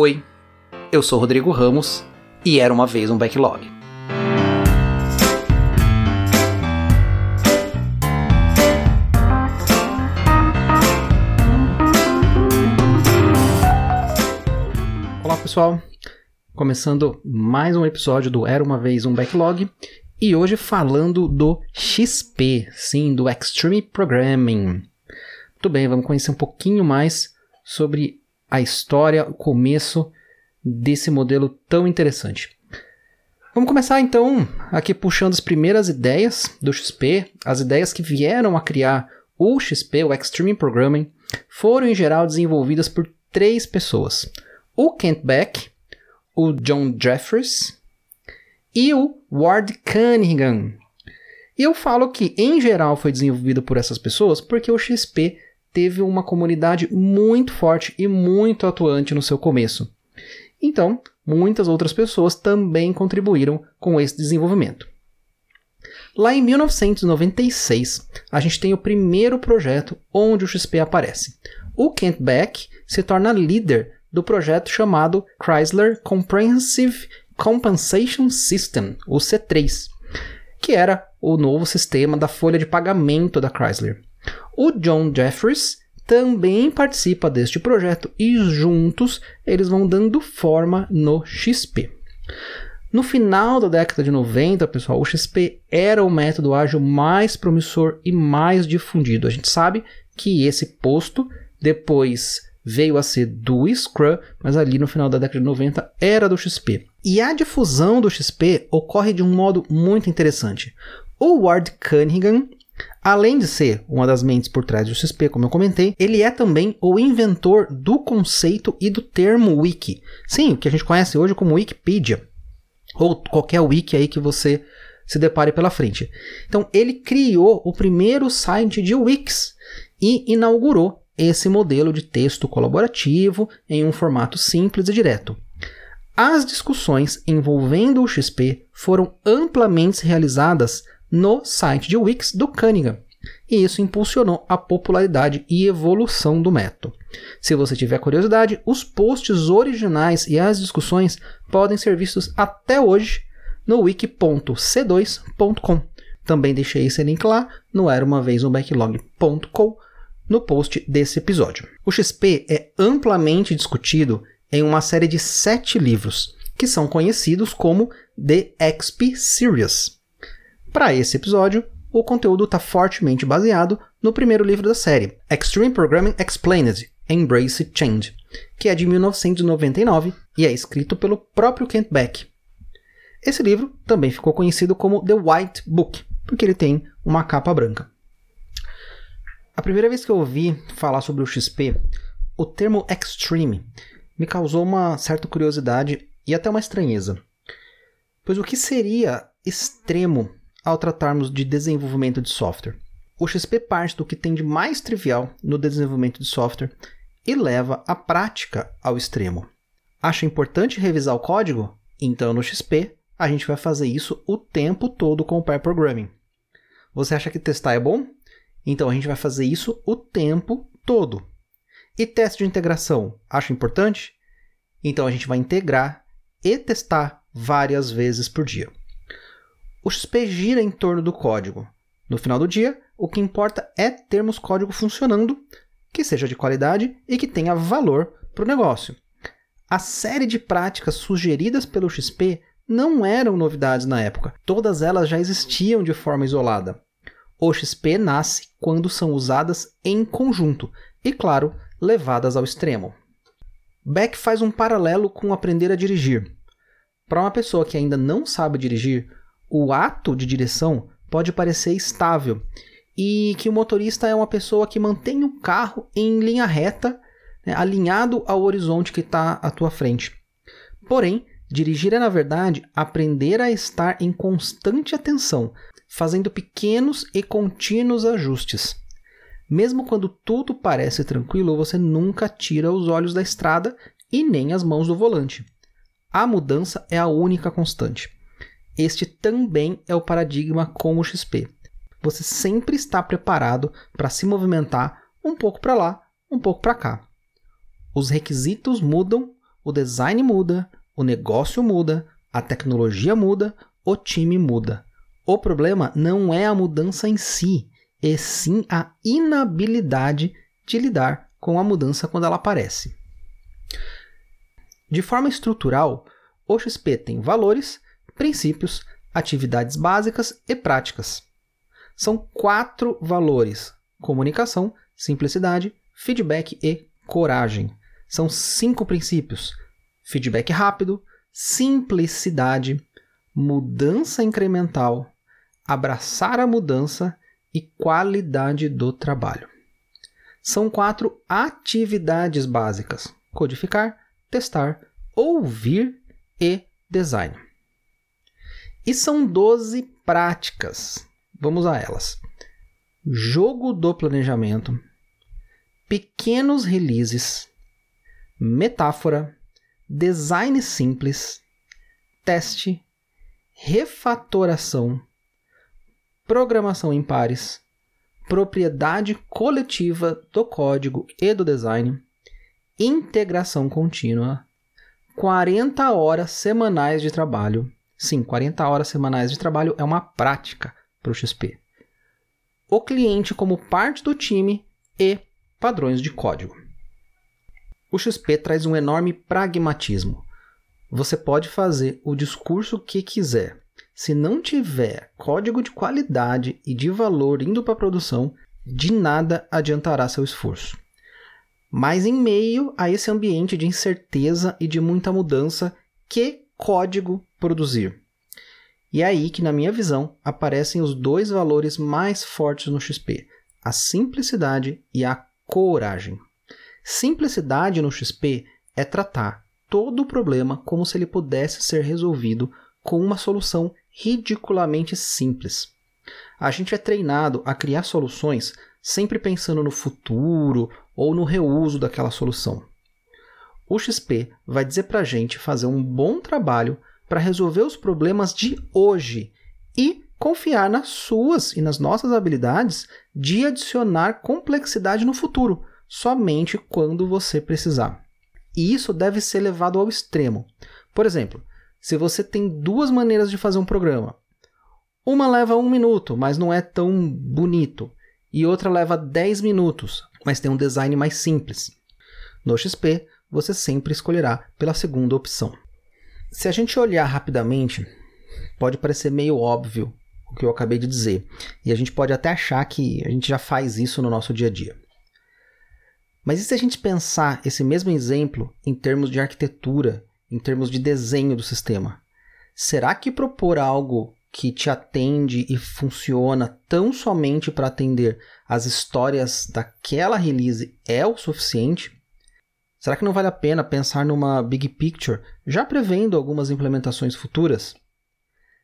Oi, eu sou Rodrigo Ramos e era uma vez um backlog. Olá pessoal, começando mais um episódio do Era uma vez um backlog e hoje falando do XP, sim, do Extreme Programming. Muito bem, vamos conhecer um pouquinho mais sobre a história, o começo desse modelo tão interessante. Vamos começar então aqui puxando as primeiras ideias do XP, as ideias que vieram a criar o XP, o Extreme Programming, foram em geral desenvolvidas por três pessoas: o Kent Beck, o John Jeffries e o Ward Cunningham. E eu falo que em geral foi desenvolvido por essas pessoas porque o XP teve uma comunidade muito forte e muito atuante no seu começo. Então, muitas outras pessoas também contribuíram com esse desenvolvimento. Lá em 1996, a gente tem o primeiro projeto onde o XP aparece. O Kent Beck se torna líder do projeto chamado Chrysler Comprehensive Compensation System, o C3, que era o novo sistema da folha de pagamento da Chrysler. O John Jeffries também participa deste projeto e juntos eles vão dando forma no XP. No final da década de 90, pessoal, o XP era o método ágil mais promissor e mais difundido. A gente sabe que esse posto depois veio a ser do Scrum, mas ali no final da década de 90 era do XP. E a difusão do XP ocorre de um modo muito interessante. O Ward Cunningham Além de ser uma das mentes por trás do XP, como eu comentei, ele é também o inventor do conceito e do termo wiki. Sim, o que a gente conhece hoje como Wikipedia, ou qualquer wiki aí que você se depare pela frente. Então, ele criou o primeiro site de Wix e inaugurou esse modelo de texto colaborativo em um formato simples e direto. As discussões envolvendo o XP foram amplamente realizadas no site de Wix do Cunningham. E isso impulsionou a popularidade e evolução do método. Se você tiver curiosidade, os posts originais e as discussões podem ser vistos até hoje no wiki.c2.com. Também deixei esse link lá no era uma vez um backlog.com no post desse episódio. O XP é amplamente discutido em uma série de sete livros, que são conhecidos como The XP Series. Para esse episódio, o conteúdo está fortemente baseado no primeiro livro da série, Extreme Programming Explained Embrace Change, que é de 1999 e é escrito pelo próprio Kent Beck. Esse livro também ficou conhecido como The White Book, porque ele tem uma capa branca. A primeira vez que eu ouvi falar sobre o XP, o termo extreme me causou uma certa curiosidade e até uma estranheza. Pois o que seria extremo ao tratarmos de desenvolvimento de software. O XP parte do que tem de mais trivial no desenvolvimento de software e leva a prática ao extremo. Acha importante revisar o código? Então no XP a gente vai fazer isso o tempo todo com o pair programming. Você acha que testar é bom? Então a gente vai fazer isso o tempo todo. E teste de integração, acha importante? Então a gente vai integrar e testar várias vezes por dia. O XP gira em torno do código. No final do dia, o que importa é termos código funcionando, que seja de qualidade e que tenha valor para o negócio. A série de práticas sugeridas pelo XP não eram novidades na época, todas elas já existiam de forma isolada. O XP nasce quando são usadas em conjunto e, claro, levadas ao extremo. Beck faz um paralelo com aprender a dirigir. Para uma pessoa que ainda não sabe dirigir, o ato de direção pode parecer estável e que o motorista é uma pessoa que mantém o carro em linha reta, né, alinhado ao horizonte que está à tua frente. Porém, dirigir é, na verdade, aprender a estar em constante atenção, fazendo pequenos e contínuos ajustes. Mesmo quando tudo parece tranquilo, você nunca tira os olhos da estrada e nem as mãos do volante. A mudança é a única constante. Este também é o paradigma com o XP. Você sempre está preparado para se movimentar um pouco para lá, um pouco para cá. Os requisitos mudam, o design muda, o negócio muda, a tecnologia muda, o time muda. O problema não é a mudança em si, e sim a inabilidade de lidar com a mudança quando ela aparece. De forma estrutural, o XP tem valores, princípios, atividades básicas e práticas. São quatro valores: comunicação, simplicidade, feedback e coragem. São cinco princípios: feedback rápido, simplicidade, mudança incremental, abraçar a mudança e qualidade do trabalho. São quatro atividades básicas: codificar, testar, ouvir e design. E são 12 práticas. Vamos a elas. Jogo do planejamento, pequenos releases, metáfora, design simples, teste, refatoração, programação em pares, propriedade coletiva do código e do design, integração contínua, 40 horas semanais de trabalho. Sim, 40 horas semanais de trabalho é uma prática para o XP. O cliente como parte do time e padrões de código. O XP traz um enorme pragmatismo. Você pode fazer o discurso que quiser. Se não tiver código de qualidade e de valor indo para a produção, de nada adiantará seu esforço mas em meio a esse ambiente de incerteza e de muita mudança, que código produzir? E é aí que, na minha visão, aparecem os dois valores mais fortes no XP: a simplicidade e a coragem. Simplicidade no XP é tratar todo o problema como se ele pudesse ser resolvido com uma solução ridiculamente simples. A gente é treinado a criar soluções sempre pensando no futuro ou no reuso daquela solução. O XP vai dizer para a gente fazer um bom trabalho para resolver os problemas de hoje e confiar nas suas e nas nossas habilidades de adicionar complexidade no futuro, somente quando você precisar. E isso deve ser levado ao extremo. Por exemplo, se você tem duas maneiras de fazer um programa, uma leva um minuto, mas não é tão bonito e outra leva 10 minutos, mas tem um design mais simples. No XP, você sempre escolherá pela segunda opção. Se a gente olhar rapidamente, pode parecer meio óbvio o que eu acabei de dizer, e a gente pode até achar que a gente já faz isso no nosso dia a dia. Mas e se a gente pensar esse mesmo exemplo em termos de arquitetura, em termos de desenho do sistema? Será que propor algo que te atende e funciona tão somente para atender as histórias daquela release é o suficiente? Será que não vale a pena pensar numa big picture, já prevendo algumas implementações futuras?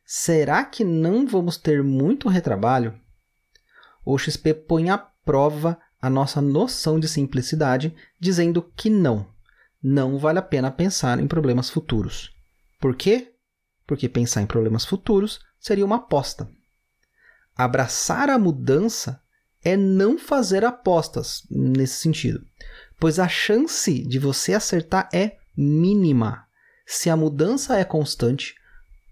Será que não vamos ter muito retrabalho? O XP põe à prova a nossa noção de simplicidade, dizendo que não, não vale a pena pensar em problemas futuros. Por quê? Porque pensar em problemas futuros seria uma aposta. Abraçar a mudança é não fazer apostas nesse sentido, pois a chance de você acertar é mínima. Se a mudança é constante,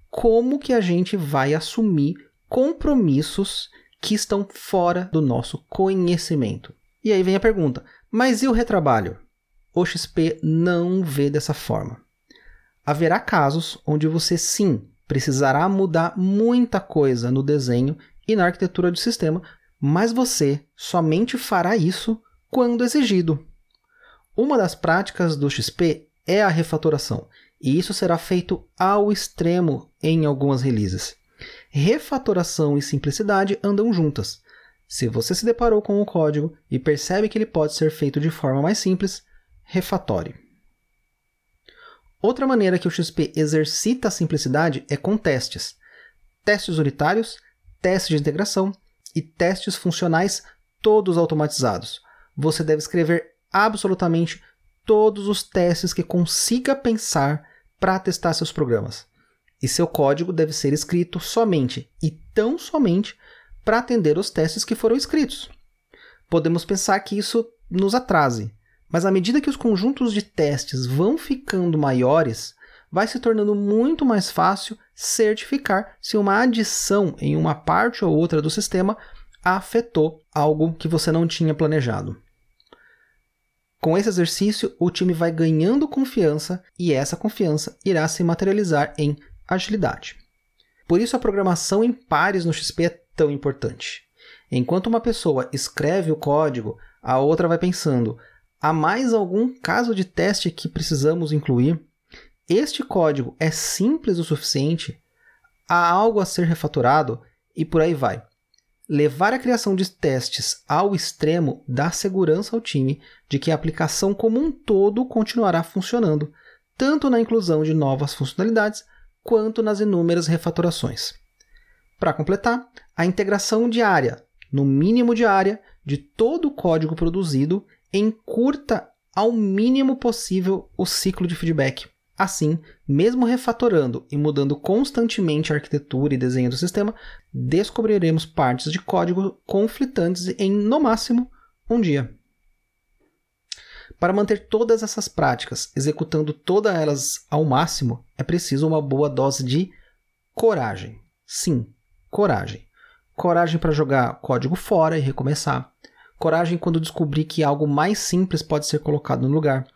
como que a gente vai assumir compromissos que estão fora do nosso conhecimento? E aí vem a pergunta: mas e o retrabalho? O XP não vê dessa forma. Haverá casos onde você sim precisará mudar muita coisa no desenho e na arquitetura do sistema, mas você somente fará isso quando exigido. Uma das práticas do XP é a refatoração, e isso será feito ao extremo em algumas releases. Refatoração e simplicidade andam juntas. Se você se deparou com o código e percebe que ele pode ser feito de forma mais simples, refatore. Outra maneira que o XP exercita a simplicidade é com testes. Testes unitários, testes de integração e testes funcionais, todos automatizados. Você deve escrever absolutamente todos os testes que consiga pensar para testar seus programas. E seu código deve ser escrito somente e tão somente para atender os testes que foram escritos. Podemos pensar que isso nos atrase, Mas à medida que os conjuntos de testes vão ficando maiores, vai se tornando muito mais fácil certificar se uma adição em uma parte ou outra do sistema afetou algo que você não tinha planejado. Com esse exercício, o time vai ganhando confiança e essa confiança irá se materializar em agilidade. Por isso, a programação em pares no XP é tão importante. Enquanto uma pessoa escreve o código, a outra vai pensando: há mais algum caso de teste que precisamos incluir? Este código é simples o suficiente? Há algo a ser refatorado? E por aí vai. Levar a criação de testes ao extremo dá segurança ao time de que a aplicação como um todo continuará funcionando, tanto na inclusão de novas funcionalidades quanto nas inúmeras refatorações. Para completar, a integração diária, no mínimo diária, de todo o código produzido encurta ao mínimo possível o ciclo de feedback. Assim, mesmo refatorando e mudando constantemente a arquitetura e desenho do sistema, descobriremos partes de código conflitantes em, no máximo, um dia. Para manter todas essas práticas, executando todas elas ao máximo, é preciso uma boa dose de coragem. Sim, coragem. Coragem para jogar código fora e recomeçar. Coragem quando descobrir que algo mais simples pode ser colocado no lugar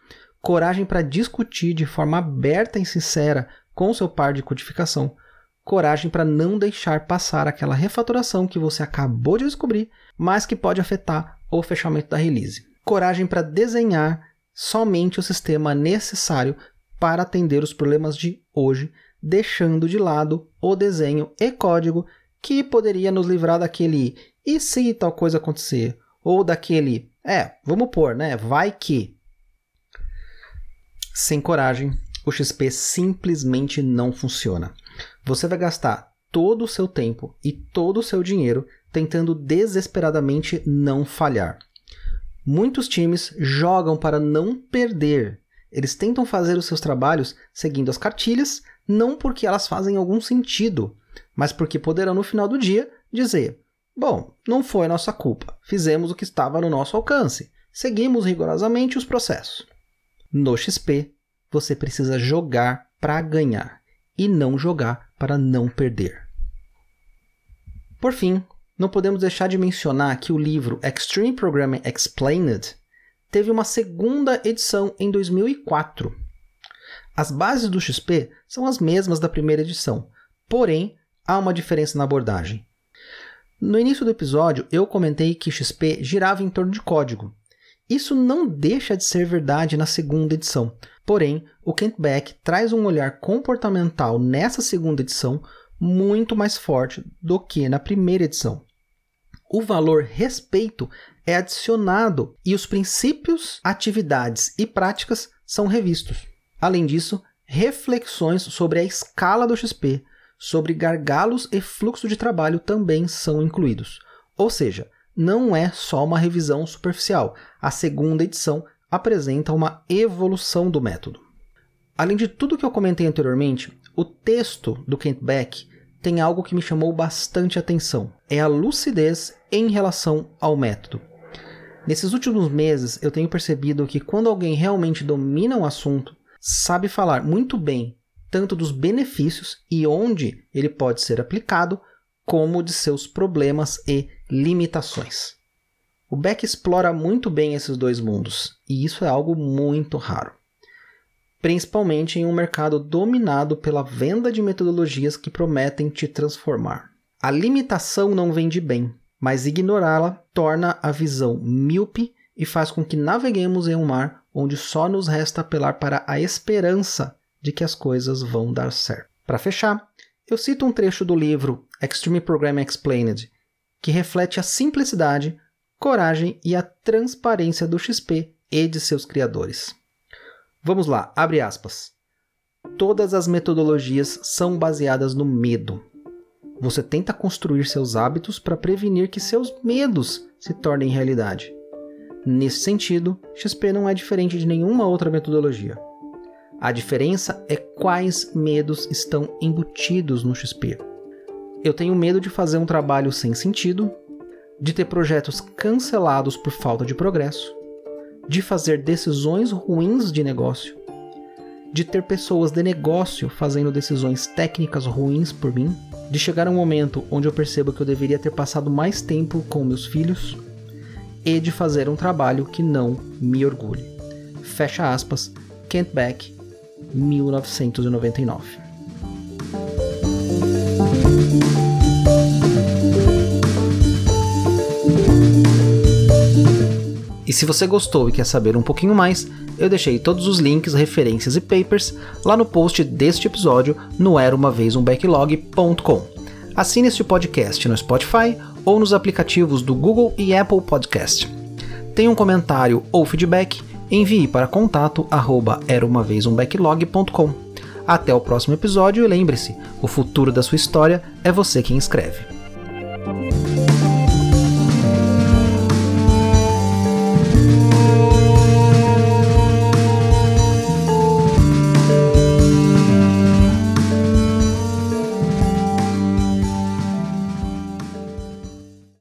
coragem para discutir de forma aberta e sincera com seu par de codificação, coragem para não deixar passar aquela refatoração que você acabou de descobrir, mas que pode afetar o fechamento da release. Coragem para desenhar somente o sistema necessário para atender os problemas de hoje, deixando de lado o desenho e código que poderia nos livrar daquele e se tal coisa acontecer, ou daquele, é, vamos pôr, né, vai que, sem coragem, o XP simplesmente não funciona. Você vai gastar todo o seu tempo e todo o seu dinheiro tentando desesperadamente não falhar. Muitos times jogam para não perder. Eles tentam fazer os seus trabalhos seguindo as cartilhas, não porque elas fazem algum sentido, mas porque poderão no final do dia dizer: Bom, não foi nossa culpa, fizemos o que estava no nosso alcance, seguimos rigorosamente os processos. No XP, você precisa jogar para ganhar e não jogar para não perder. Por fim, não podemos deixar de mencionar que o livro Extreme Programming Explained teve uma segunda edição em 2004. As bases do XP são as mesmas da primeira edição, porém há uma diferença na abordagem. No início do episódio, eu comentei que XP girava em torno de código, isso não deixa de ser verdade na segunda edição. Porém, o Kent Beck traz um olhar comportamental nessa segunda edição muito mais forte do que na primeira edição. O valor respeito é adicionado e os princípios, atividades e práticas são revistos. Além disso, reflexões sobre a escala do XP, sobre gargalos e fluxo de trabalho também são incluídos. Ou seja, não é só uma revisão superficial. A segunda edição apresenta uma evolução do método. Além de tudo que eu comentei anteriormente, o texto do Kent Beck tem algo que me chamou bastante atenção: é a lucidez em relação ao método. Nesses últimos meses, eu tenho percebido que quando alguém realmente domina um assunto, sabe falar muito bem tanto dos benefícios e onde ele pode ser aplicado, como de seus problemas e limitações. O Beck explora muito bem esses dois mundos, e isso é algo muito raro. Principalmente em um mercado dominado pela venda de metodologias que prometem te transformar. A limitação não vende bem, mas ignorá-la torna a visão míope e faz com que naveguemos em um mar onde só nos resta apelar para a esperança de que as coisas vão dar certo. Para fechar, eu cito um trecho do livro Extreme Programming Explained, que reflete a simplicidade, coragem e a transparência do XP e de seus criadores. Vamos lá, abre aspas. Todas as metodologias são baseadas no medo. Você tenta construir seus hábitos para prevenir que seus medos se tornem realidade. Nesse sentido, XP não é diferente de nenhuma outra metodologia. A diferença é quais medos estão embutidos no XP. Eu tenho medo de fazer um trabalho sem sentido, de ter projetos cancelados por falta de progresso, de fazer decisões ruins de negócio, de ter pessoas de negócio fazendo decisões técnicas ruins por mim, de chegar a um momento onde eu percebo que eu deveria ter passado mais tempo com meus filhos e de fazer um trabalho que não me orgulhe. Fecha aspas, Kent Beck, 1999. E se você gostou e quer saber um pouquinho mais, eu deixei todos os links, referências e papers lá no post deste episódio no era uma vez um backlog.com. Assine este podcast no Spotify ou nos aplicativos do Google e Apple Podcast. Tem um comentário ou feedback? Envie para contato arroba. Até o próximo episódio e lembre-se, o futuro da sua história é você quem escreve.